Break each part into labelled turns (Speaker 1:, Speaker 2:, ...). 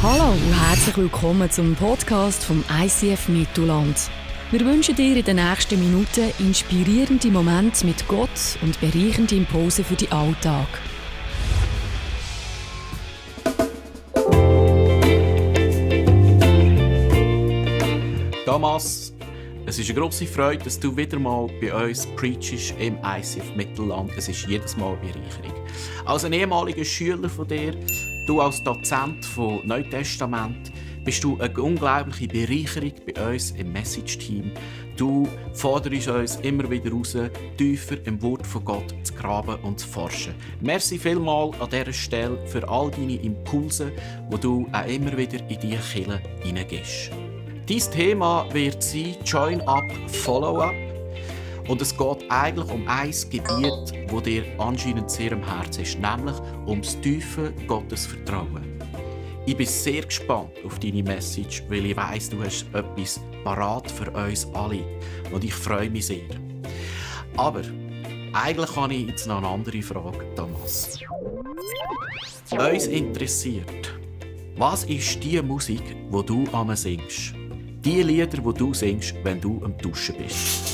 Speaker 1: Hallo und herzlich willkommen zum Podcast vom ICF Mittelland. Wir wünschen dir in den nächsten Minuten inspirierende Momente mit Gott und bereichende Impulse für den Alltag.
Speaker 2: Thomas, es ist eine grosse Freude, dass du wieder mal bei uns preachst im ICF Mittelland. Es ist jedes Mal eine Bereicherung. Als ein ehemaliger Schüler von dir, du als Dozent von Neutestament, bist du eine unglaubliche Bereicherung bei uns im Message-Team. Du forderst uns immer wieder raus, tiefer im Wort von Gott zu graben und zu forschen. Merci vielmal an dieser Stelle für all deine Impulse, wo du auch immer wieder in diese Kille hineingehst. Dein Thema wird sein Join Up, Follow Up. Und es geht eigentlich um ein Gebiet, das dir anscheinend sehr am Herzen ist, nämlich ums tiefe Gottesvertrauen. Ich bin sehr gespannt auf deine Message, weil ich weiss, du hast etwas parat für uns alle. Und ich freue mich sehr. Aber eigentlich habe ich jetzt noch eine andere Frage, Thomas. Uns interessiert, was ist die Musik, die du am singst? Die Lieder, die du singst, wenn du am Duschen bist.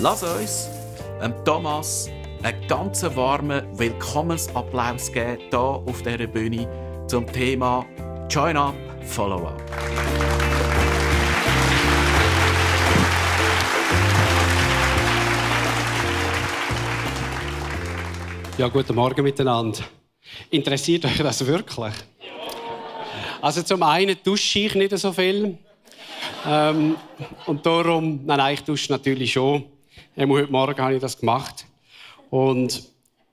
Speaker 2: Lass uns dem Thomas einen ganz warmen Willkommensapplaus geben hier auf dieser Bühne zum Thema Join Up, Follow Up.
Speaker 3: Ja, guten Morgen miteinander. Interessiert euch das wirklich? Also zum einen dusche ich nicht so viel. Ähm, und darum, nein, nein, ich dusche natürlich schon. Heute Morgen habe ich das gemacht. Und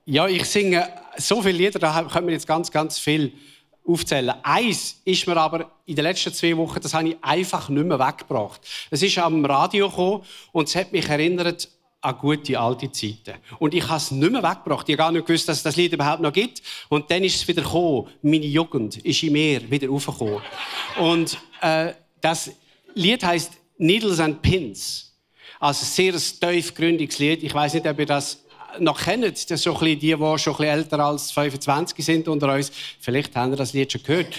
Speaker 3: ja, ich singe so viele Lieder, da können wir jetzt ganz, ganz viel aufzählen. Eins ist mir aber in den letzten zwei Wochen, das habe ich einfach nicht mehr weggebracht. Es ist am Radio gekommen und es hat mich erinnert an gute alte Zeiten. Und ich habe es nicht mehr weggebracht. Ich habe gar nicht gewusst, dass es das Lied überhaupt noch gibt. Und dann ist es wieder gekommen. Meine Jugend ist in mir wieder aufgekommen. Und äh, das Lied heißt Needles and Pins. Also sehr ein tiefgründiges Lied. Ich weiß nicht, ob ihr das noch kennt. Das so ein die, die schon ein bisschen älter als 25 sind unter uns. Vielleicht haben ihr das Lied schon gehört.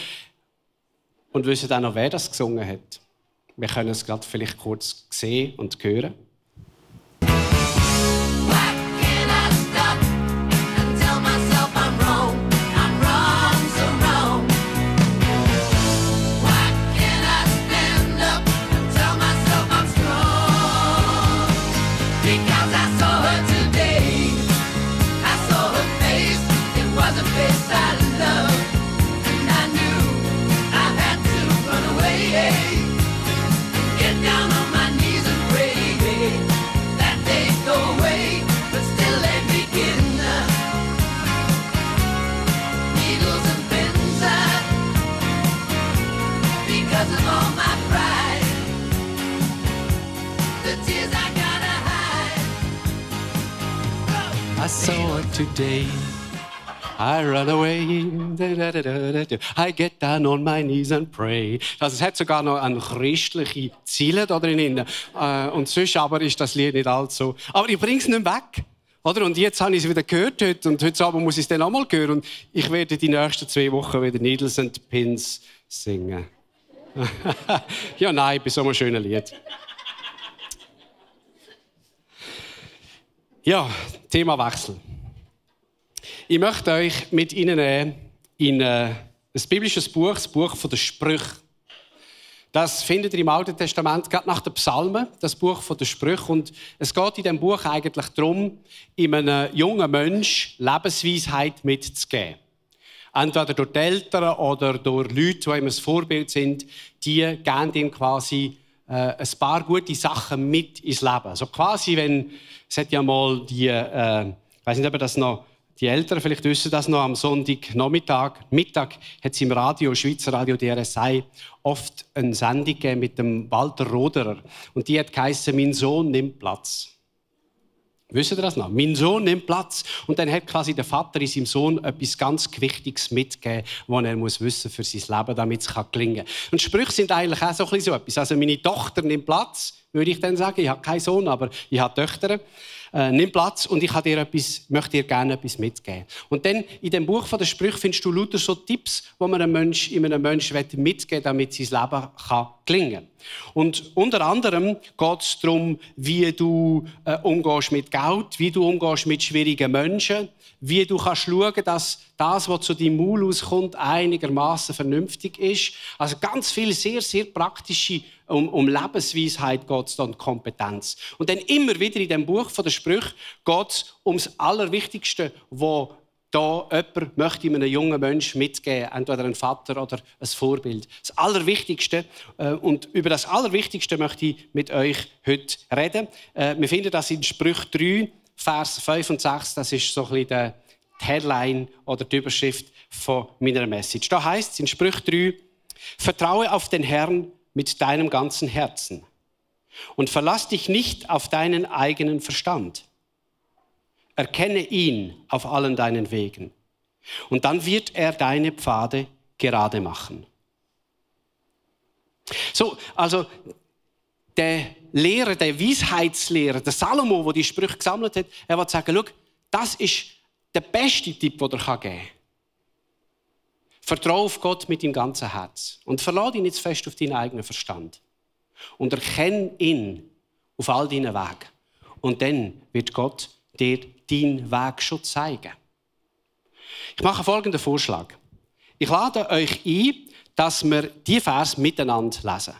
Speaker 3: Und wissen auch noch, wer das gesungen hat. Wir können es gerade vielleicht kurz sehen und hören. I saw it today. I run away. I get down on my knees and pray. Also es hat sogar noch eine christliche Ziele da drin. Äh, und sonst aber ist das Lied nicht allzu. Aber ich bring's nicht weg. Oder? Und jetzt habe ich es wieder gehört heute, und heute Abend muss ich es dann auch mal hören. Und ich werde die nächsten zwei Wochen wieder Needles and Pins singen. Ja, nein, bei so einem schönen Lied. Ja, Themawechsel. Ich möchte euch mit Ihnen in äh, ein biblisches Buch, das Buch der Sprüche. Das findet ihr im Alten Testament, gerade nach den Psalmen, das Buch der Sprüche. Und es geht in diesem Buch eigentlich darum, in einem jungen Mensch Lebensweisheit mitzugeben. Entweder durch die Eltern oder durch Leute, die ihm ein Vorbild sind, die geben ihm quasi äh, ein paar gute Sachen mit ins Leben. Also quasi, wenn es hat ja mal die, äh, ich weiß nicht, ob das noch die Eltern vielleicht wissen das noch am Sonntagnachmittag, Mittag hat es im Radio, Schweizer Radio DRSI, oft eine Sendung mit dem Walter Roderer. Und die hat geheißen, mein Sohn nimmt Platz. Wisst ihr das noch? Mein Sohn nimmt Platz. Und dann hat quasi der Vater in seinem Sohn etwas ganz Wichtiges mitgegeben, was er muss wissen für sein Leben, damit es gelingen kann. Und Sprüche sind eigentlich auch so etwas. Also meine Tochter nimmt Platz, würde ich dann sagen. Ich habe keinen Sohn, aber ich habe Töchter. Äh, nimm Platz und ich dir etwas, möchte dir gerne etwas mitgeben. Und dann in dem Buch von der Sprüche findest du lauter so Tipps, wo man einem Mensch, in einem Menschen mitgeben damit sein Leben kann gelingen Und unter anderem geht es darum, wie du äh, umgehst mit Geld, wie du umgehst mit schwierigen Menschen, wie du kannst schauen, dass das, was zu deinem Maul auskommt, einigermaßen vernünftig ist. Also ganz viel sehr, sehr praktische um, um Lebensweisheit geht es und Kompetenz. Und dann immer wieder in dem Buch von der Sprüche geht es um das Allerwichtigste, wo da jemand möchte einem jungen Menschen mitgeben, entweder ein Vater oder ein Vorbild. Das Allerwichtigste, äh, und über das Allerwichtigste möchte ich mit euch heute reden. Äh, wir finden das in Sprüch 3, Vers 5 und 6, das ist so ein bisschen die Headline oder die Überschrift von meiner Message. Da heißt es in Sprüch 3, vertraue auf den Herrn mit deinem ganzen Herzen und verlass dich nicht auf deinen eigenen Verstand. Erkenne ihn auf allen deinen Wegen und dann wird er deine Pfade gerade machen. So, also der Lehrer, der Weisheitslehrer, der Salomo, der die Sprüche gesammelt hat, er wird sagen, schau, das ist der beste Tipp, den er geben kann. Vertraue auf Gott mit deinem ganzen Herz und verlade ihn nicht fest auf deinen eigenen Verstand. Und erkenne ihn auf all deinen Wegen. Und dann wird Gott dir deinen Weg schon zeigen. Ich mache folgenden Vorschlag. Ich lade euch ein, dass wir die Vers miteinander lesen.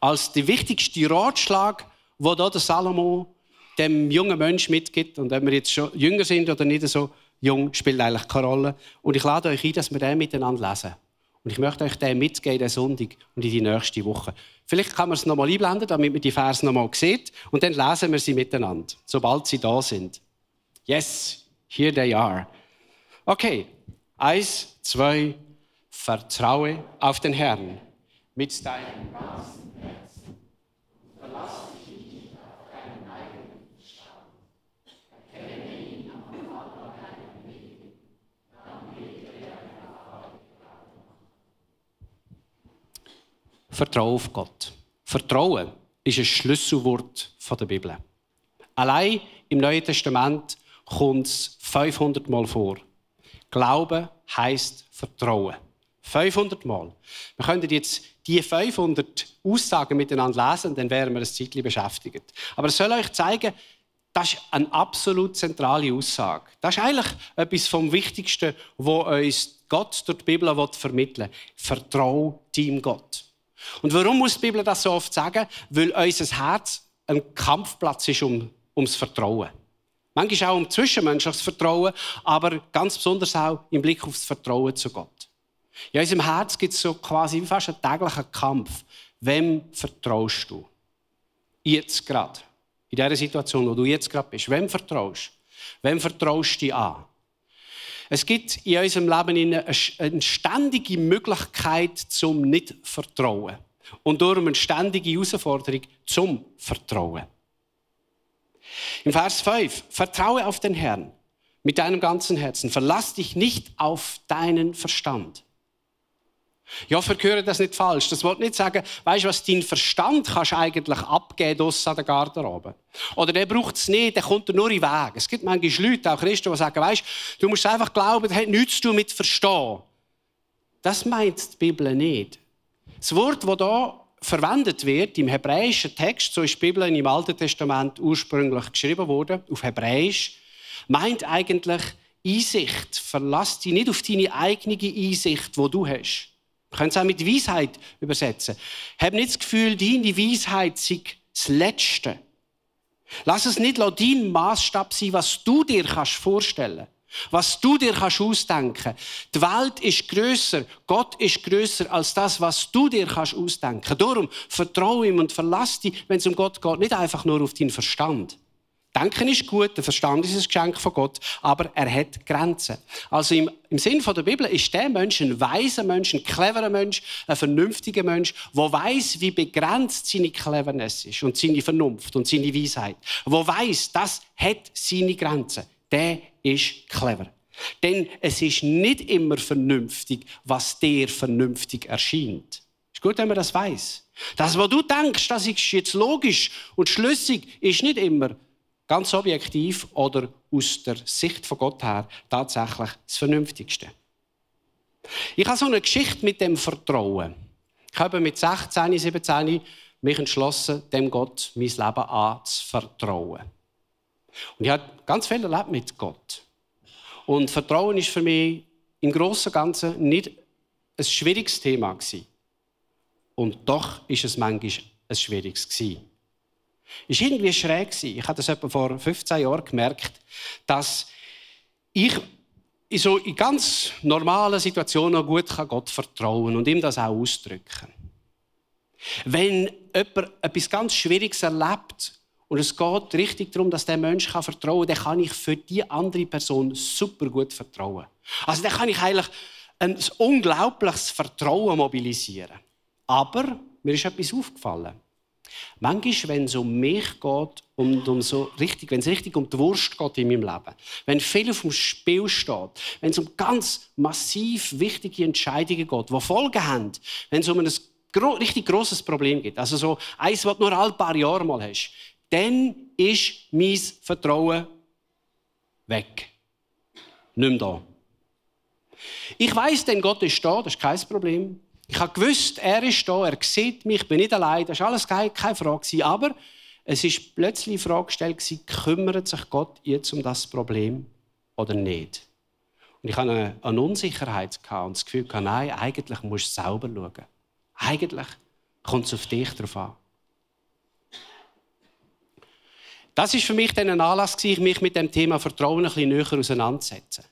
Speaker 3: Als der wichtigste Ratschlag, wo da der Salomo dem jungen Menschen mitgibt, und wenn wir jetzt schon jünger sind oder nicht so jung, spielt eigentlich keine Rolle. Und ich lade euch ein, dass wir den miteinander lesen. Und ich möchte euch den mitgeben, den Sonntag und in die nächste Woche. Vielleicht kann man es nochmal einblenden, damit man die Vers nochmal sieht. Und dann lesen wir sie miteinander, sobald sie da sind. Yes, here they are. Okay, eins, zwei, vertraue auf den Herrn mit deinem ganzen Herzen. Verlass dich nicht auf deinen eigenen Verstand. Erkenne ihn am Vater deinen Wegen, dann wird er deine Vertraue auf Gott. Vertrauen ist ein Schlüsselwort der Bibel. Allein im Neuen Testament kommt es 500 Mal vor. Glauben heißt Vertrauen. 500 Mal. Wir könnten jetzt die 500 Aussagen miteinander lesen, dann wären wir ein Zeitchen beschäftigt. Aber es soll euch zeigen, das ist eine absolut zentrale Aussage. Das ist eigentlich etwas vom Wichtigsten, was uns Gott durch die Bibel vermitteln will. Vertrau deinem Gott. Und warum muss die Bibel das so oft sagen? Weil unser Herz ein Kampfplatz ist um, ums Vertrauen. Manchmal auch um zwischenmenschliches Vertrauen, aber ganz besonders auch im Blick auf das Vertrauen zu Gott. In unserem Herz gibt es so quasi fast einen täglichen Kampf. Wem vertraust du? Jetzt gerade. In dieser Situation, wo du jetzt gerade bist. Wem vertraust du? Wem vertraust du dich an? Es gibt in unserem Leben eine ständige Möglichkeit zum Nicht-Vertrauen. Und darum eine ständige Herausforderung zum Vertrauen. Im Vers 5, vertraue auf den Herrn mit deinem ganzen Herzen. Verlass dich nicht auf deinen Verstand. Ja, vergehöre das nicht falsch. Das wollte nicht sagen, weißt du was, dein Verstand kannst du eigentlich abgeben an der Garderobe. Oder der braucht es nicht, der kommt nur in den Weg. Es gibt manchmal Leute, auch Christen, die sagen, weißt du, musst einfach glauben, das hat nichts zu mit Verstehen. Das meint die Bibel nicht. Das Wort, das hier verwendet wird im hebräischen Text, so ist die Bibel im Alten Testament ursprünglich geschrieben worden, auf Hebräisch, meint eigentlich Einsicht. Verlass dich nicht auf deine eigene Einsicht, wo du hast. Können es auch mit Weisheit übersetzen. Hab nicht das Gefühl, deine Weisheit sei das Letzte. Lass es nicht dein Maßstab sein, was du dir vorstellen kannst. Was du dir kannst ausdenken. Die Welt ist größer, Gott ist größer als das, was du dir kannst ausdenken. Darum vertraue ihm und verlass dich, wenn es um Gott geht, nicht einfach nur auf deinen Verstand. Denken ist gut, der Verstand ist ein Geschenk von Gott, aber er hat Grenzen. Also im, im Sinn der Bibel ist der Mensch ein weiser Mensch, ein cleverer Mensch, ein vernünftiger Mensch, der weiß, wie begrenzt seine Cleverness ist und seine Vernunft und seine Weisheit. Wo weiß, das hat seine Grenzen. Der ist clever. Denn es ist nicht immer vernünftig, was dir vernünftig erscheint. Ist gut, wenn man das weiß. Das, was du denkst, das ist jetzt logisch und schlüssig, ist nicht immer ganz objektiv oder aus der Sicht von Gott her tatsächlich das Vernünftigste. Ich habe so eine Geschichte mit dem Vertrauen. Ich habe mit 16, 17 mich entschlossen, dem Gott mein Leben anzuvertrauen. Und ich habe ganz viel erlebt mit Gott. Und Vertrauen ist für mich im Großen und Ganzen nicht ein schwieriges Thema. Und doch ist es manchmal ein schwieriges gewesen. Es war irgendwie schräg. Ich habe das etwa vor 15 Jahren gemerkt, dass ich in so in ganz normalen Situationen gut Gott vertrauen und ihm das auch ausdrücken. Wenn jemand etwas ganz Schwieriges erlebt und es geht richtig darum, dass der Mensch vertrauen kann, dann kann ich für die andere Person super gut vertrauen. Also dann kann ich eigentlich ein unglaubliches Vertrauen mobilisieren. Aber mir ist etwas aufgefallen. Manchmal, wenn es um mich geht und um so richtig, wenn es richtig um die Wurst geht in meinem Leben, wenn viel auf dem Spiel steht, wenn es um ganz massiv wichtige Entscheidungen geht, die Folgen haben, wenn es um ein gro richtig großes Problem geht, also so eins, was du nur ein paar Jahre mal hast, dann ist mein Vertrauen weg. Nicht mehr da. Ich weiß, denn Gott ist da, das ist kein Problem. Ich habe gewusst, er ist da, er sieht mich, ich bin nicht allein, das war alles keine, Frage. Aber es ist plötzlich die Frage gestellt, kümmert sich Gott jetzt um das Problem oder nicht? Und ich hatte eine, Unsicherheit und das Gefühl, nein, eigentlich musst du selber schauen. Eigentlich kommt es auf dich drauf an. Das ist für mich dann ein Anlass, mich mit dem Thema Vertrauen ein bisschen näher auseinanderzusetzen.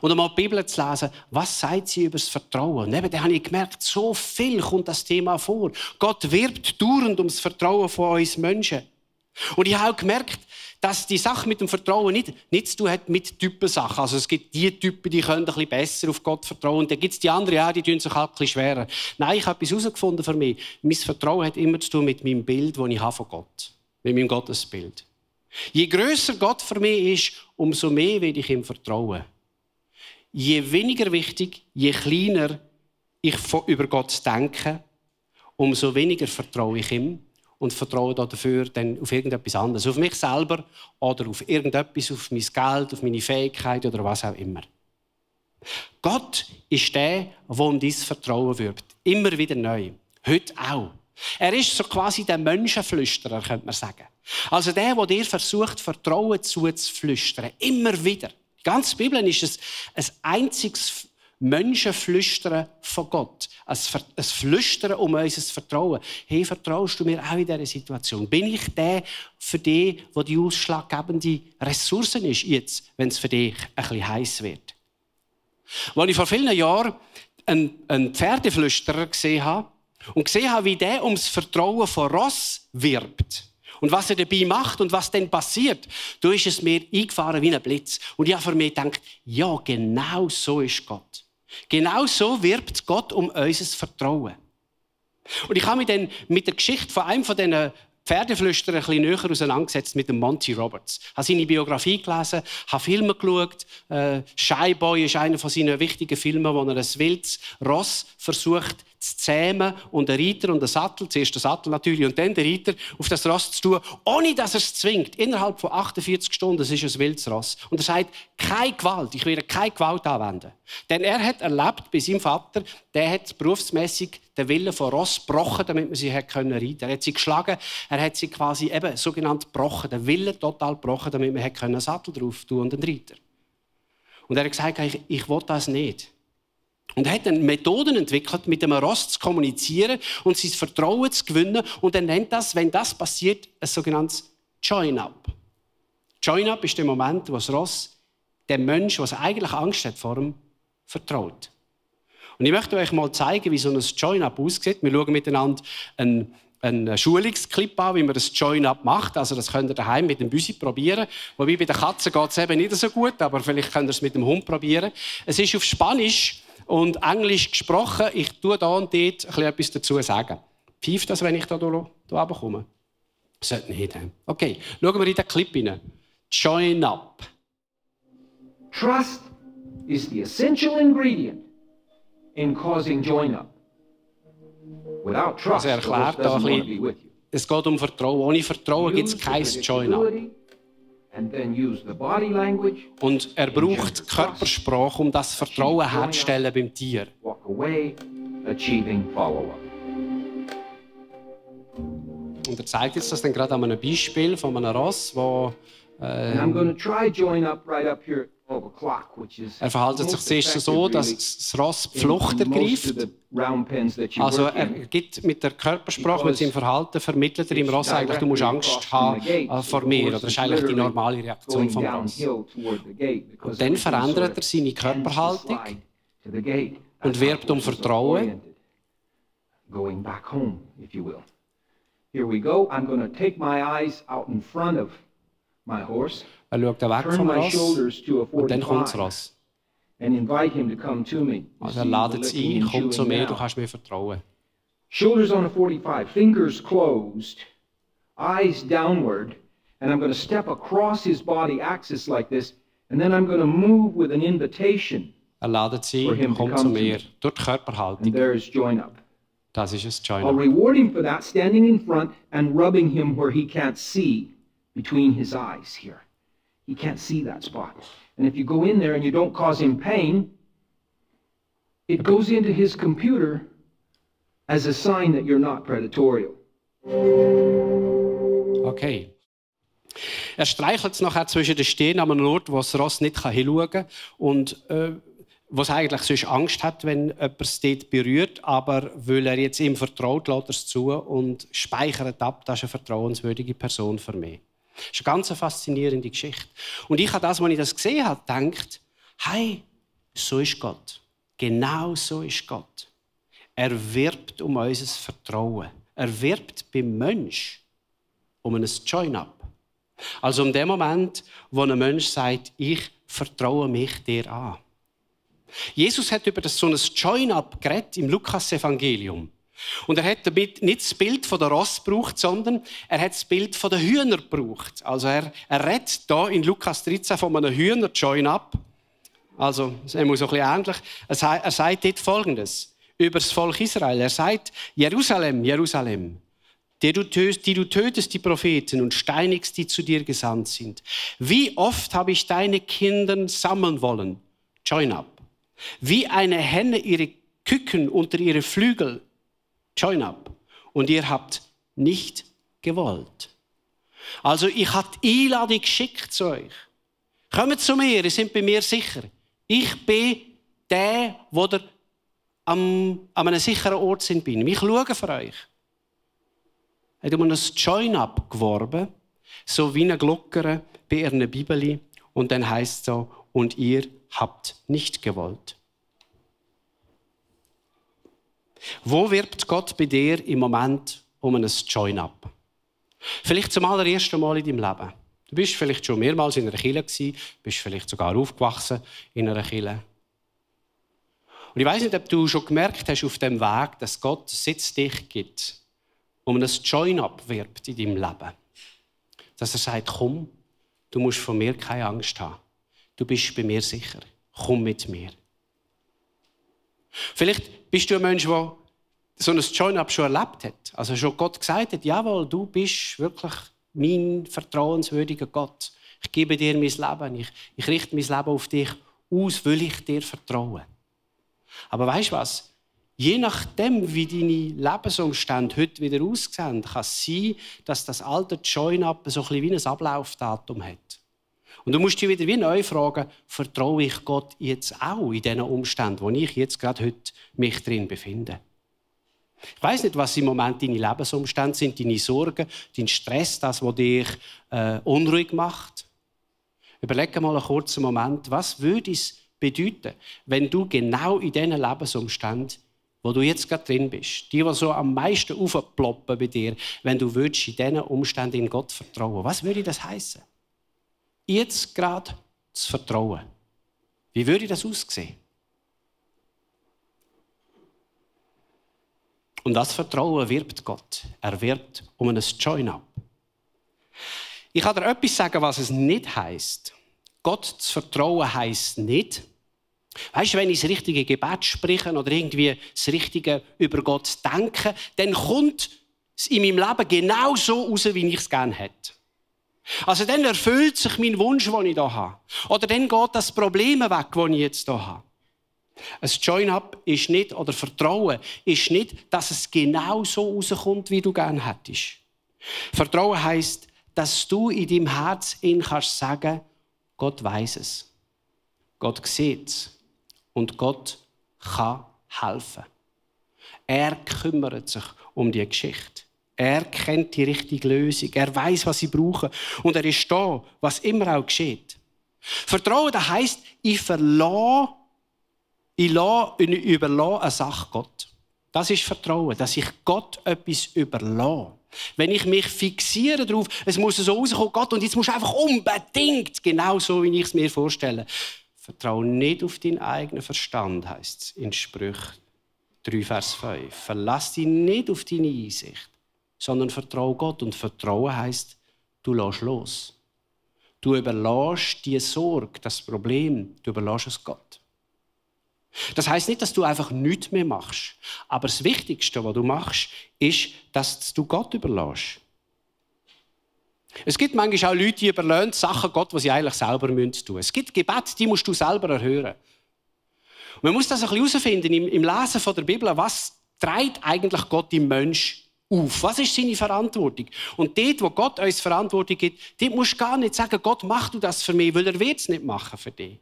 Speaker 3: Und einmal die Bibel zu lesen, was sagt sie über das Vertrauen? Und eben, da habe ich gemerkt, so viel kommt das Thema vor. Gott wirbt dauernd ums Vertrauen von uns Menschen. Und ich habe auch gemerkt, dass die Sache mit dem Vertrauen nicht, nichts zu tun hat mit Typensachen. Also es gibt die Typen, die können ein bisschen besser auf Gott vertrauen. Und dann gibt es die anderen, ja, die tun sich halt ein bisschen schwerer. Nein, ich habe etwas herausgefunden für mich. Mein Vertrauen hat immer zu tun mit meinem Bild, das ich habe von Gott. Mit meinem Gottesbild. Je größer Gott für mich ist, umso mehr will ich ihm vertrauen je weniger wichtig, je kleiner ich über Gott denke, umso weniger vertraue ich ihm und vertraue dafür dann auf irgendetwas anderes. Auf mich selber oder auf irgendetwas, auf mein Geld, auf meine Fähigkeit oder was auch immer. Gott ist der, der dein Vertrauen wirbt. Immer wieder neu. Heute auch. Er ist so quasi der Menschenflüsterer, könnte man sagen. Also der, der dir versucht, Vertrauen zuzuflüstern. Immer wieder. Die ganze Bibel ist es ein einziges Menschenflüstern von Gott. Ein Flüstern um unser Vertrauen. Hey, vertraust du mir auch in dieser Situation? Bin ich der für dich, der die ausschlaggebende Ressourcen ist, jetzt, wenn es für dich ein bisschen heiß wird? Als ich vor vielen Jahren einen, Pferdeflüsterer gesehen habe und gesehen habe, wie der ums Vertrauen von Ross wirbt, und was er dabei macht und was dann passiert, da ist es mir eingefahren wie ein Blitz. Und ich habe für mich gedacht, ja, genau so ist Gott. Genau so wirbt Gott um unser Vertrauen. Und ich habe mich dann mit der Geschichte von einem von diesen Pferdeflüsterer ein bisschen näher auseinandergesetzt mit dem Monty Roberts. Ich habe seine Biografie gelesen, habe Filme geschaut. Äh, Shy Boy ist einer von seinen wichtigen Filmen, wo er ein wildes Ross versucht zu zähmen und ein Reiter und ein Sattel, zuerst der Sattel natürlich und dann der Reiter auf das Ross zu tun, ohne dass er es zwingt. Innerhalb von 48 Stunden, das ist ein wildes Ross. Und er sagt, keine Gewalt, ich werde keine Gewalt anwenden. Denn er hat erlebt bei seinem Vater, der hat berufsmäßig den Willen von Ross gebrochen, damit man sie hat können reiten. Er hat sie geschlagen, er hat sie quasi eben sogenannt gebrochen, den Willen total gebrochen, damit man hat einen Sattel drauf tun und einen Reiter. Und er hat gesagt, ich, ich will das nicht. Und er hat dann Methoden entwickelt, mit dem Ross zu kommunizieren und sein Vertrauen zu gewinnen. Und er nennt das, wenn das passiert, ein sogenanntes Join-up. Join-up ist der Moment, wo das Ross dem Menschen, der eigentlich Angst hat vor ihm, vertraut. Und ich möchte euch mal zeigen, wie so ein Join-up aussieht. Wir schauen miteinander einen, einen Schulungsclip an, wie man das Join-up macht. Also das könnt ihr daheim mit dem Büsi probieren. Wobei bei den Katzen geht es eben nicht so gut, aber vielleicht könnt ihr es mit dem Hund probieren. Es ist auf Spanisch und Englisch gesprochen. Ich tue da und dort etwas dazu sagen. Pfeift das, wenn ich da komme? Sollte nicht. Okay, schauen wir in den Clip hinein. Join up.
Speaker 4: Trust is the essential ingredient in causing join up. Without trust,
Speaker 3: also er erklärt da ein bisschen, es geht um Vertrauen. Ohne Vertrauen gibt es kein Join up. Und er braucht Körpersprache, um das Vertrauen herzustellen beim Tier. Und er zeigt jetzt das dann gerade an einem Beispiel von einem Ross, wo
Speaker 4: And I'm going to try join up right up here at 12 o'clock, which is
Speaker 3: er verhält sich zuerst so, dass das Ross die Flucht ergreift. Also er gibt mit der Körpersprache, mit seinem Verhalten, vermittelt er im Ross eigentlich, du musst Angst haben äh, vor mir. Oder das ist eigentlich die normale Reaktion vom Ross. Und dann verändert er seine Körperhaltung und wirbt um Vertrauen.
Speaker 4: Going back home, if you will. Here we go. I'm going to take my eyes out in front of my horse,
Speaker 3: Er schaut dann weg
Speaker 4: turn
Speaker 3: vom
Speaker 4: my
Speaker 3: Ross
Speaker 4: shoulders to a
Speaker 3: und dann kommt das
Speaker 4: 45,
Speaker 3: Ross.
Speaker 4: and invite him to come to me. You
Speaker 3: Also er ladet es ein, komm zu mir, du kannst mir vertrauen.
Speaker 4: Shoulders on a 45, fingers closed, eyes downward, and I'm going to step across his body axis like this, and then I'm going to move with an invitation,
Speaker 3: Er ladet sie ein, komm zu mir. Durch die Körperhaltung.
Speaker 4: join up.
Speaker 3: Das ist es,
Speaker 4: I'll
Speaker 3: Join.
Speaker 4: reward him for that, standing in front and rubbing him where he can't see between his eyes here. He can't see that spot. And if you go in there and you don't cause him pain, it goes into his computer as a sign that you're not predatorial.
Speaker 3: Okay. Er streichelt es nachher zwischen den Stehen an einem Ort, wo das Ross nicht hinschauen kann und äh, es eigentlich sonst Angst hat, wenn jemand es dort berührt, aber weil er jetzt ihm vertraut, lässt er es zu und speichert ab, das ist eine vertrauenswürdige Person für mich. Das ist eine ganz faszinierende Geschichte. Und ich habe das, als ich das gesehen habe, gedacht, hey, so ist Gott. Genau so ist Gott. Er wirbt um unser Vertrauen. Er wirbt beim Mensch um ein Join-up. Also um den Moment, wo ein Mensch sagt, ich vertraue mich dir an. Jesus hat über das so ein Join-up im Lukas-Evangelium. Und er hat damit nicht das Bild von der Ross gebraucht, sondern er hat das Bild von der Hühner gebraucht. Also er, er redet hier in Lukas 13 von einem Hühner-Join-up. Also, es ist immer so ein bisschen ähnlich. Er er sagt dort Folgendes über das Volk Israel. Er sagt, Jerusalem, Jerusalem, die du, tötest, die du tötest die Propheten und steinigst, die zu dir gesandt sind. Wie oft habe ich deine Kinder sammeln wollen? Join up. Wie eine Henne ihre Küken unter ihre Flügel. Join up. Und ihr habt nicht gewollt. Also ich habe die Einladung geschickt zu euch. Kommt zu mir, ihr seid bei mir sicher. Ich bin der, wo ihr am, an einem sicheren Ort sind bin. Ich schaue für euch. Er hat um ein Join-up geworben, so wie eine Glockere bei einer Bibel. Und dann heißt es so, und ihr habt nicht gewollt. Wo wirbt Gott bei dir im Moment um ein Join-up? Vielleicht zum allerersten Mal in deinem Leben. Du bist vielleicht schon mehrmals in einer Kirche gewesen, bist vielleicht sogar aufgewachsen in einer Kirche. Und ich weiß nicht, ob du schon gemerkt hast auf dem Weg, dass Gott Sitz dich gibt, um ein Join-up wirbt in deinem Leben. Dass er sagt, komm, du musst von mir keine Angst haben. Du bist bei mir sicher. Komm mit mir. Vielleicht bist du ein Mensch, der so ein Join-up schon erlebt hat. Also schon Gott gesagt hat, jawohl, du bist wirklich mein vertrauenswürdiger Gott. Ich gebe dir mein Leben. Ich, ich richte mein Leben auf dich aus, will ich dir vertrauen. Aber weißt du was? Je nachdem, wie deine Lebensumstände heute wieder aussehen, kann es sein, dass das alte Join-up so ein bisschen wie ein Ablaufdatum hat. Und du musst dich wieder wie neu fragen, vertraue ich Gott jetzt auch in diesen Umständen, wo ich jetzt gerade heute mich drin befinde? Ich weiß nicht, was im Moment deine Lebensumstände sind, deine Sorgen, dein Stress, das, was dich äh, unruhig macht. Überlege mal einen kurzen Moment, was würde es bedeuten, wenn du genau in diesen Lebensumständen, wo du jetzt gerade drin bist, die, die so am meisten aufploppen bei dir, wenn du würdest in diesen Umständen in Gott vertrauen, was würde das heißen? Jetzt gerade zu vertrauen. Wie würde das aussehen? Und das Vertrauen wirbt Gott. Er wirbt um ein Join-up. Ich kann dir etwas sagen, was es nicht heißt. Gott zu vertrauen heißt nicht, weißt du, wenn ich das richtige Gebet spreche oder irgendwie das Richtige über Gott denke, dann kommt es in meinem Leben genau so raus, wie ich es gerne hätte. Also dann erfüllt sich mein Wunsch, den ich hier habe. Oder dann geht das Problem weg, das ich jetzt hier habe. Ein Join-up ist nicht, oder Vertrauen ist nicht, dass es genau so rauskommt, wie du gerne hättest. Vertrauen heißt, dass du in deinem Herz in kannst sagen, Gott weiß es. Gott sieht es. Und Gott kann helfen. Er kümmert sich um die Geschichte. Er kennt die richtige Lösung. Er weiß, was sie brauchen. Und er ist da, was immer auch geschieht. Vertrauen, das heisst, ich verlasse, ich, lasse, ich überlasse eine Sache Gott. Das ist Vertrauen, dass ich Gott etwas überlasse. Wenn ich mich fixiere darauf, es muss so rauskommen, Gott, und jetzt muss einfach unbedingt genau so, wie ich es mir vorstelle. Vertraue nicht auf deinen eigenen Verstand, heißt es in Sprüch 3, Vers 5. Verlass dich nicht auf deine Einsicht sondern vertraue Gott. Und Vertrauen heißt, du lässt los. Du überlässt die Sorge, das Problem, du überlässt es Gott. Das heißt nicht, dass du einfach nichts mehr machst. Aber das Wichtigste, was du machst, ist, dass du Gott überlässt. Es gibt manchmal auch Leute, die überlehnen Sachen Gott, die sie eigentlich selber tun müssen. Es gibt Gebete, die musst du selber erhören. Und man muss das ein bisschen herausfinden im, Lesen der Bibel, was treibt eigentlich Gott im Mensch auf? Was ist seine Verantwortung? Und dort, wo Gott uns Verantwortung gibt, dort musst du gar nicht sagen, Gott, mach du das für mich, weil er wird es nicht machen für dich.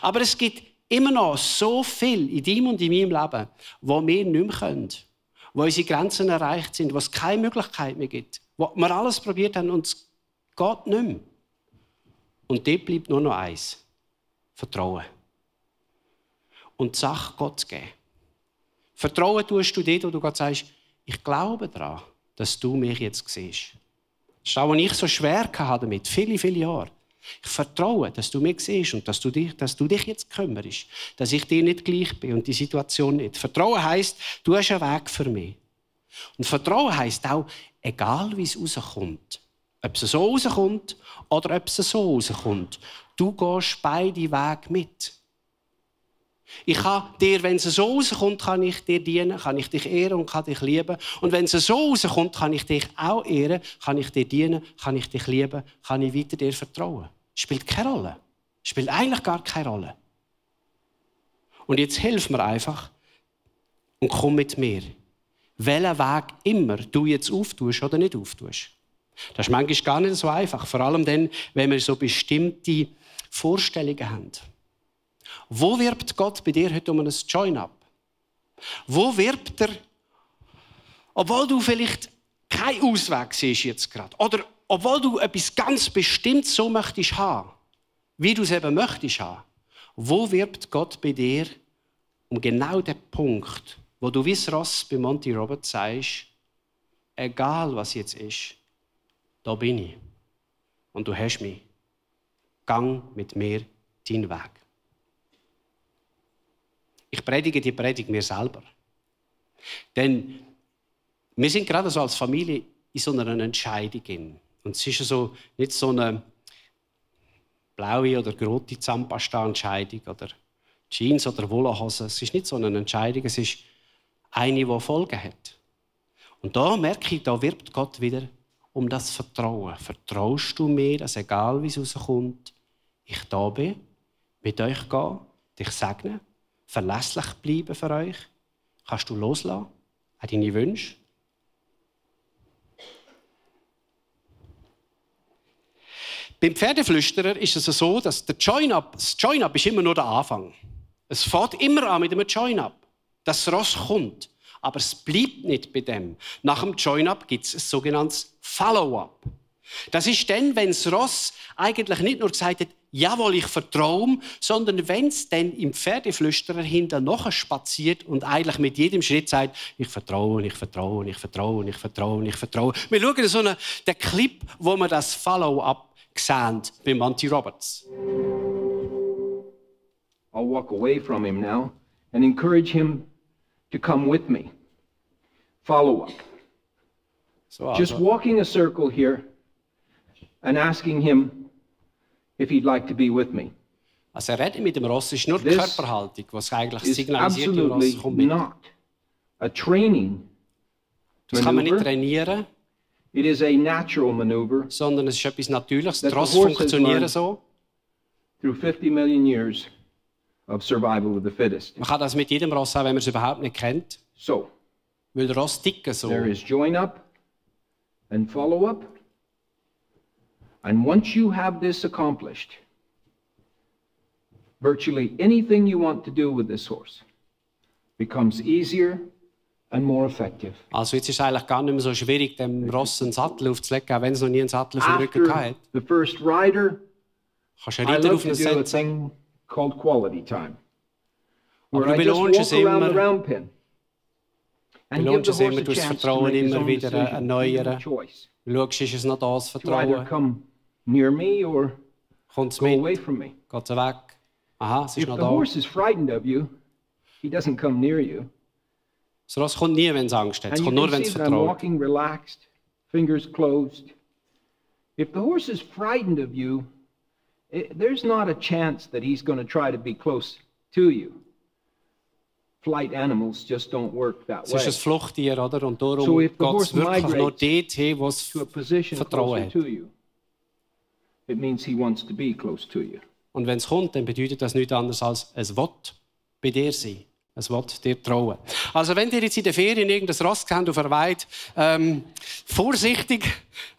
Speaker 3: Aber es gibt immer noch so viel in deinem und in meinem Leben, wo wir nicht mehr können, wo unsere Grenzen erreicht sind, wo es keine Möglichkeit mehr gibt, wo wir alles probiert haben und es geht nicht mehr. Und dort bleibt nur noch eins. Vertrauen. Und die Sache Gott zu geben. Vertrauen tust du dort, wo du Gott sagst, ich glaube daran, dass du mich jetzt siehst. Das ist auch, was ich so schwer hatte damit, viele, viele Jahre. Ich vertraue, dass du mich siehst und dass du, dich, dass du dich jetzt kümmerst, dass ich dir nicht gleich bin und die Situation nicht. Vertrauen heißt, du hast einen Weg für mich. Und Vertrauen heißt auch, egal wie es rauskommt, ob es so rauskommt oder ob es so rauskommt, du gehst beide Wege mit. Ich kann dir, wenn es so rauskommt, kann ich dir dienen, kann ich dich ehren und kann dich lieben. Und wenn es so rauskommt, kann ich dich auch ehren, kann ich dir dienen, kann ich dich lieben, kann ich weiter dir vertrauen. Spielt keine Rolle. Spielt eigentlich gar keine Rolle. Und jetzt hilf mir einfach und komm mit mir. Welchen Weg immer du jetzt auftust oder nicht auftust. Das ist manchmal gar nicht so einfach. Vor allem dann, wenn wir so bestimmte Vorstellungen haben. Wo wirbt Gott bei dir heute um ein Join-up? Wo wirbt er, obwohl du vielleicht keinen Ausweg siehst jetzt gerade, oder obwohl du etwas ganz bestimmt so möchtest haben, wie du es eben möchtest haben, wo wirbt Gott bei dir um genau den Punkt, wo du wie Ross bei Monty Roberts sagst, egal was jetzt ist, da bin ich und du hast mich. Gang mit mir deinen Weg. Ich predige die Predigt mir selber. Denn wir sind gerade so als Familie in so einer Entscheidung. Und es ist so, nicht so eine blaue oder rote Zahnpasta-Entscheidung oder Jeans oder Wollhose. Es ist nicht so eine Entscheidung, es ist eine, die Folgen hat. Und da merke ich, da wirbt Gott wieder um das Vertrauen. Vertraust du mir, dass egal wie es rauskommt, ich da bin, mit euch gehe, dich segne verlässlich bleiben für euch? Kannst du loslassen? Auch deine Wünsche? Beim Pferdeflüsterer ist es so, dass der Join-up, das Join-up ist immer nur der Anfang. Es fährt immer an mit einem Join-up. Das Ross kommt. Aber es bleibt nicht bei dem. Nach dem Join-up gibt es ein sogenanntes Follow-up. Das ist dann, wenn das Ross eigentlich nicht nur gesagt hat, jawohl, ich vertraue, sondern wenn es dann im Pferdeflüsterer hinter noch spaziert und eigentlich mit jedem Schritt sagt, ich vertraue, ich vertraue, ich vertraue, ich vertraue, ich vertraue. Wir schauen so einen, den Clip, wo wir das Follow-up sehen bei Monty Roberts.
Speaker 4: I'll walk away from him now and encourage him to come with me. Follow up. So, also. Just walking a circle here and asking him if he'd like to be with me.
Speaker 3: Also er redet mit dem Ross, ist nur die Körperhaltung, was eigentlich signalisiert, dem Ross kommt mit.
Speaker 4: Not a training
Speaker 3: das kann man nicht trainieren.
Speaker 4: It is a natural maneuver
Speaker 3: sondern es ist etwas Natürliches. Die
Speaker 4: horses
Speaker 3: funktionieren so.
Speaker 4: through 50 million years of survival of the fittest.
Speaker 3: Man kann das mit jedem Ross auch, wenn man es überhaupt nicht kennt.
Speaker 4: So,
Speaker 3: Weil der Ross ticken so.
Speaker 4: there is join up and follow up. And once you have this accomplished, virtually anything you want to do with this horse becomes easier and more effective.
Speaker 3: Also jetzt ist eigentlich gar nicht mehr so schwierig, dem Ross einen Sattel aufzulegen, auch wenn es noch nie einen Sattel auf dem Rücken hatte.
Speaker 4: the first rider,
Speaker 3: Kannst du einen
Speaker 4: love
Speaker 3: auf
Speaker 4: to
Speaker 3: ihn
Speaker 4: do a
Speaker 3: setzen.
Speaker 4: thing called quality time,
Speaker 3: Aber du belohnst es immer.
Speaker 4: give
Speaker 3: belohnst es immer, du das
Speaker 4: chance to
Speaker 3: Vertrauen immer wieder erneuern. Du schaust, ist es noch das Vertrauen?
Speaker 4: Near me or go away from me.
Speaker 3: Geht es weg? Aha, es ist
Speaker 4: If
Speaker 3: noch
Speaker 4: the
Speaker 3: da.
Speaker 4: horse is frightened of you, he doesn't come near you.
Speaker 3: Das Ross kommt nie, wenn es Angst hat. Es
Speaker 4: And you
Speaker 3: kommt nur,
Speaker 4: can
Speaker 3: wenn
Speaker 4: see that I'm
Speaker 3: vertraut.
Speaker 4: walking relaxed, fingers closed. If the horse is frightened of you, it, there's not a chance that he's going to try to be close to you. Flight animals just don't work that
Speaker 3: Es ist ein
Speaker 4: way.
Speaker 3: Fluchttier, oder? Und darum
Speaker 4: So if the
Speaker 3: geht es
Speaker 4: horse
Speaker 3: wirklich nur
Speaker 4: migrates
Speaker 3: dort wo es
Speaker 4: To a position
Speaker 3: Vertrauen
Speaker 4: closer
Speaker 3: hat.
Speaker 4: to you, it means he wants to be close to you.
Speaker 3: Und wenn es kommt, dann bedeutet das nichts anderes als es will bei dir sein. Es will dir trauen. Also wenn ihr jetzt in der Ferien irgendein kennt auf der Weide, ähm, vorsichtig.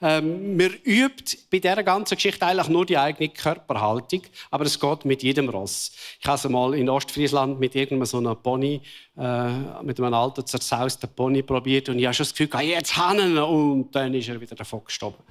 Speaker 3: Ähm, man übt bei dieser ganzen Geschichte eigentlich nur die eigene Körperhaltung, aber es geht mit jedem Ross. Ich habe es mal in Ostfriesland mit irgendeinem so einem Pony, äh, mit einem alten zerzausten Pony probiert und ich habe schon das Gefühl, gehabt, jetzt hannen und dann ist er wieder davon gestorben.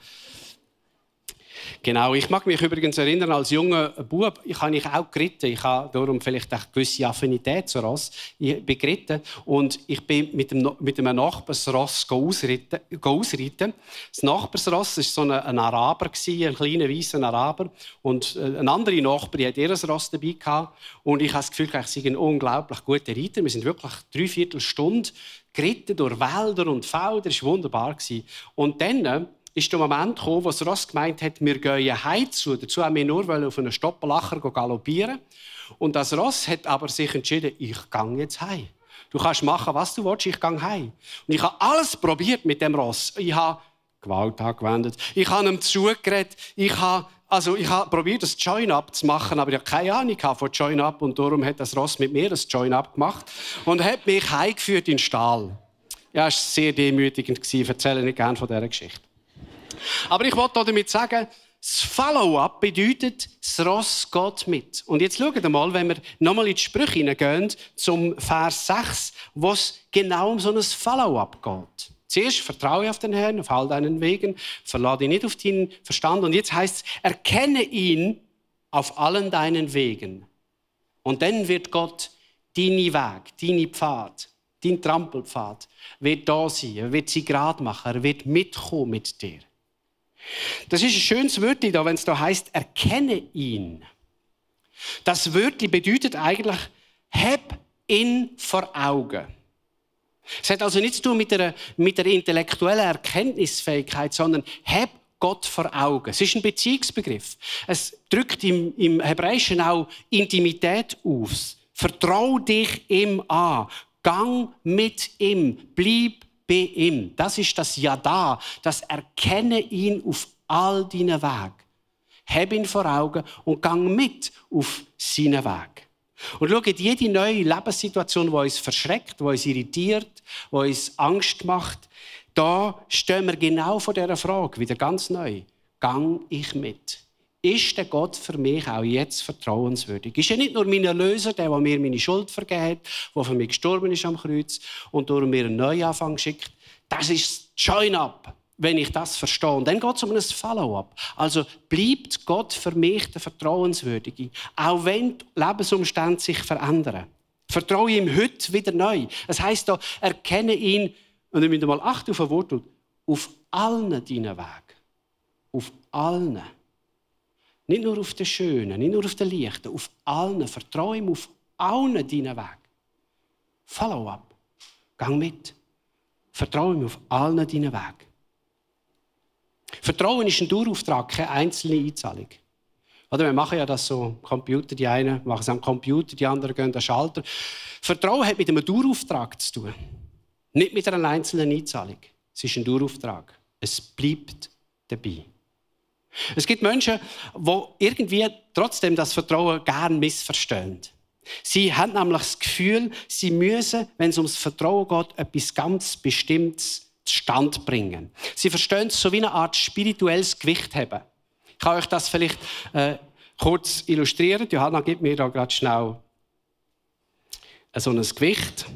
Speaker 3: Genau, ich mag mich übrigens erinnern, als junger Bub, ich habe ich auch geritten. Ich habe darum vielleicht eine gewisse Affinität zu Ross. Ich bin geritten und ich bin mit, dem, mit einem Nachbarsross ausreiten, ausreiten. Das Nachbarsross war so ein, ein Araber, ein kleiner weißer Araber. Und äh, ein anderer Nachbar die hat ihr Ross dabei gehabt. Und ich habe das Gefühl, ich sei ein unglaublich guter Reiter. Wir sind wirklich drei Viertelstunde geritten durch Wälder und Felder. Das war wunderbar. Und dann äh, ist der Moment gekommen, wo das Ross gemeint hat, wir gehen heim zu. Dazu haben wir nur auf einen Stoppelacher galoppieren. Und das Ross hat aber sich entschieden, ich gehe jetzt heim. Du kannst machen, was du willst, ich gehe heim. Und ich habe alles probiert mit dem Ross. Ich habe Gewalt angewendet. Ich habe ihm zugeredet. Ich habe also ich habe probiert, das Join-Up zu machen, aber ich habe keine Ahnung von Join-Up und darum hat das Ross mit mir das Join-Up gemacht und hat mich heimgeführt in den Stall. Ja, es war sehr demütigend. Ich erzähle nicht gerne von dieser Geschichte. Aber ich wollte damit sagen, das Follow-up bedeutet, das Ross geht mit. Und jetzt schaut mal, wenn wir nochmal in die Sprüche hineingehen, zum Vers 6, wo es genau um so ein Follow-up geht. Zuerst vertraue auf den Herrn, auf all deinen Wegen, verlade dich nicht auf deinen Verstand. Und jetzt heißt es, erkenne ihn auf allen deinen Wegen. Und dann wird Gott deine Weg, deine Pfad, dein Trampelpfad, wird da sein. Er wird sie gerade machen. Er wird mitkommen mit dir. Das ist ein schönes Wörtchen da, wenn es da heißt, erkenne ihn. Das Wörtchen bedeutet eigentlich, hab ihn vor Augen. Es hat also nichts zu tun mit der, mit der intellektuellen Erkenntnisfähigkeit, sondern hab Gott vor Augen. Es ist ein Beziehungsbegriff. Es drückt im, im Hebräischen auch Intimität aus. Vertrau dich ihm an. Gang mit ihm. Bleib bei ihm. Das ist das Ja-Da. Das Erkenne ihn auf all deinen Weg. Hab ihn vor Augen und gang mit auf seinen Weg. Und schaut, jede neue Lebenssituation, die uns verschreckt, die uns irritiert, die uns Angst macht, da stehen wir genau vor dieser Frage, wieder ganz neu. Gang ich mit? Ist der Gott für mich auch jetzt vertrauenswürdig? Ist er nicht nur mein Erlöser, der, der mir meine Schuld vergeben hat, der für mich gestorben ist am Kreuz und durch mir einen Neuanfang schickt? Das ist Join-up, wenn ich das verstehe. Und dann geht es um ein Follow-up. Also bleibt Gott für mich der Vertrauenswürdige, auch wenn die Lebensumstände sich verändern. Vertraue ihm heute wieder neu. Es heißt da, erkenne ihn, und ihr müsst mal achten auf ein Wort, auf allen deinen Wegen. Auf allen. Nicht nur auf den Schönen, nicht nur auf den Leichten, auf allen. Vertraue ihm auf allen deinen Weg. Follow up. Gang mit. Vertraue ihm auf allen deinen Weg. Vertrauen ist ein Dauerauftrag, keine einzelne Einzahlung. Oder wir machen ja das so, Computer, die einen machen es am Computer, die anderen gehen an den Schalter. Vertrauen hat mit einem Dauerauftrag zu tun. Nicht mit einer einzelnen Einzahlung. Es ist ein Dauerauftrag. Es bleibt dabei. Es gibt Menschen, die irgendwie trotzdem das Vertrauen gern missverstehen. Sie haben nämlich das Gefühl, sie müssen, wenn es ums Vertrauen geht, etwas ganz Bestimmtes zustande bringen. Sie verstehen es so wie eine Art spirituelles Gewicht haben. Ich kann euch das vielleicht äh, kurz illustrieren. Johanna gibt mir da gerade schnell so ein Gewicht.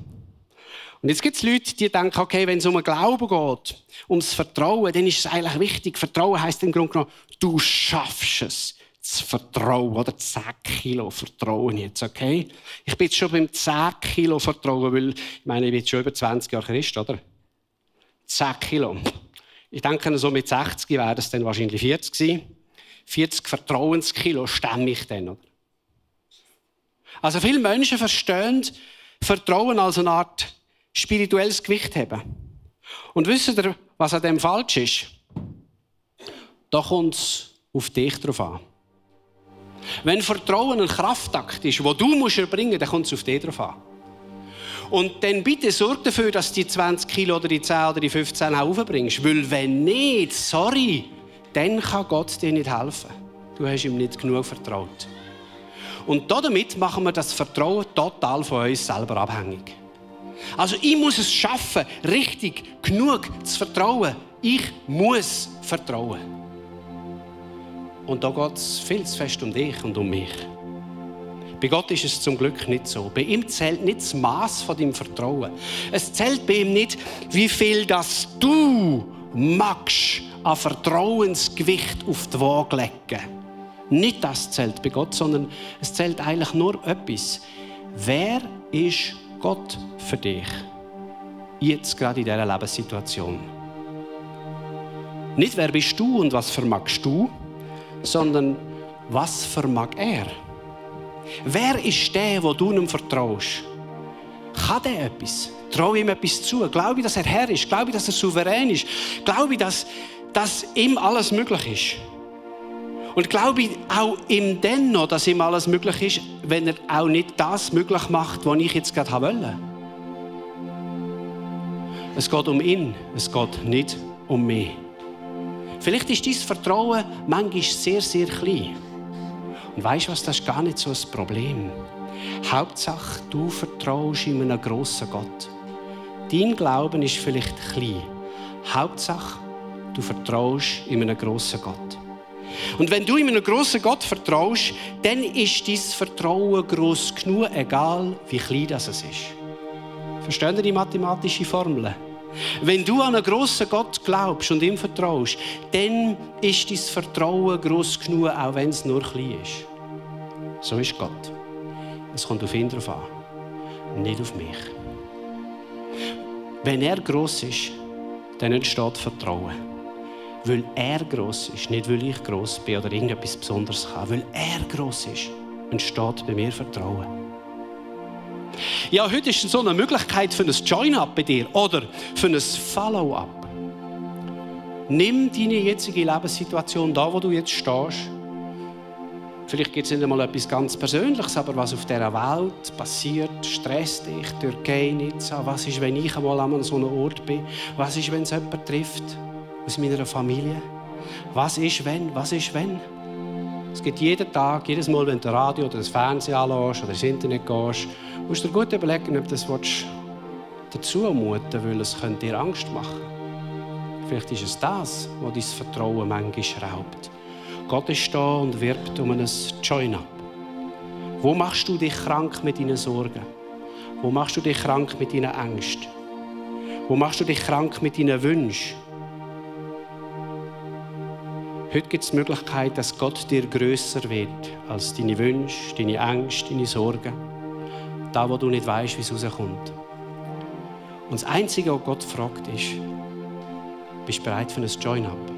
Speaker 3: Und jetzt gibt es Leute, die denken, okay, wenn es um den Glauben geht, ums Vertrauen, dann ist es eigentlich wichtig. Vertrauen heißt im Grunde genommen, du schaffst es. Das Vertrauen, oder 10 Kilo Vertrauen jetzt, okay? Ich bin jetzt schon beim 10 Kilo Vertrauen, weil, ich meine, ich bin jetzt schon über 20 Jahre Christ, oder? 10 Kilo. Ich denke, so mit 60 wäre das dann wahrscheinlich 40 gewesen. 40 Vertrauenskilo stemme ich dann, oder? Also viele Menschen verstehen Vertrauen als eine Art spirituelles Gewicht haben. Und wisst ihr, was an dem falsch ist? Da kommt es auf dich drauf an. Wenn Vertrauen ein Kraftakt ist, wo du musst erbringen musst, dann kommt es auf dich drauf an. Und dann bitte sorg dafür, dass du die 20 Kilo oder die 10 oder die 15 auch aufbringst. Weil wenn nicht, sorry, dann kann Gott dir nicht helfen. Du hast ihm nicht genug vertraut. Und damit machen wir das Vertrauen total von uns selber abhängig. Also ich muss es schaffen, richtig genug zu vertrauen. Ich muss vertrauen. Und da geht es viel zu fest um dich und um mich. Bei Gott ist es zum Glück nicht so. Bei ihm zählt nicht das Maß von deinem Vertrauen. Es zählt bei ihm nicht, wie viel das du magst an Vertrauensgewicht auf die Waage legen. Nicht das zählt bei Gott, sondern es zählt eigentlich nur etwas. Wer ist Gott für dich? Jetzt gerade in dieser Lebenssituation. Nicht wer bist du und was vermagst du, sondern was vermag er? Wer ist der, wo du ihm vertraust? Kann der etwas? Traue ihm etwas zu? Glaube ich, dass er Herr ist? Glaube ich, dass er souverän ist? Glaube ich, dass, dass ihm alles möglich ist? Und glaube ich auch ihm dennoch, dass ihm alles möglich ist, wenn er auch nicht das möglich macht, was ich jetzt gerade wollte. Es geht um ihn, es geht nicht um mich. Vielleicht ist dein Vertrauen manchmal sehr, sehr klein. Und weißt du was, das ist gar nicht so ein Problem. Hauptsache, du vertraust in einen grossen Gott. Dein Glauben ist vielleicht klein. Hauptsache, du vertraust in einen grossen Gott. Und wenn du in einen grossen Gott vertraust, dann ist dein Vertrauen gross genug, egal wie klein das ist. Verstehen Sie die mathematische Formel? Wenn du an einen grossen Gott glaubst und ihm vertraust, dann ist dein Vertrauen gross genug, auch wenn es nur klein ist. So ist Gott. Es kommt auf ihn drauf an, nicht auf mich. Wenn er gross ist, dann entsteht Vertrauen. Weil er gross ist, nicht weil ich gross bin oder irgendetwas Besonderes kann. Weil er gross ist, entsteht bei mir Vertrauen. Ja, heute ist so eine Möglichkeit für ein Join-up bei dir oder für ein Follow-up. Nimm deine jetzige Lebenssituation, da wo du jetzt stehst, Vielleicht gibt es nicht einmal etwas ganz Persönliches, aber was auf dieser Welt passiert, stresst dich, Türkei, Nizza. Was ist, wenn ich einmal an so einem Ort bin? Was ist, wenn es jemand trifft aus meiner Familie? Was ist, wenn? Was ist, wenn? Es gibt jeden Tag, jedes Mal, wenn du Radio oder das Fernsehen anlässt oder ins Internet gehst, musst du dir gut überlegen, ob du das dazu muten weil es könnte dir Angst machen Vielleicht ist es das, was dein Vertrauen manchmal schraubt. Gott ist da und wirbt um ein Join-up. Wo machst du dich krank mit deinen Sorgen? Wo machst du dich krank mit deinen Ängsten? Wo machst du dich krank mit deinen Wünschen? Heute gibt es die Möglichkeit, dass Gott dir größer wird als deine Wünsche, deine Ängste, deine Sorgen. Da, wo du nicht weißt, wie es rauskommt. Und das Einzige, was Gott fragt, ist, bist du bereit für ein Join-up?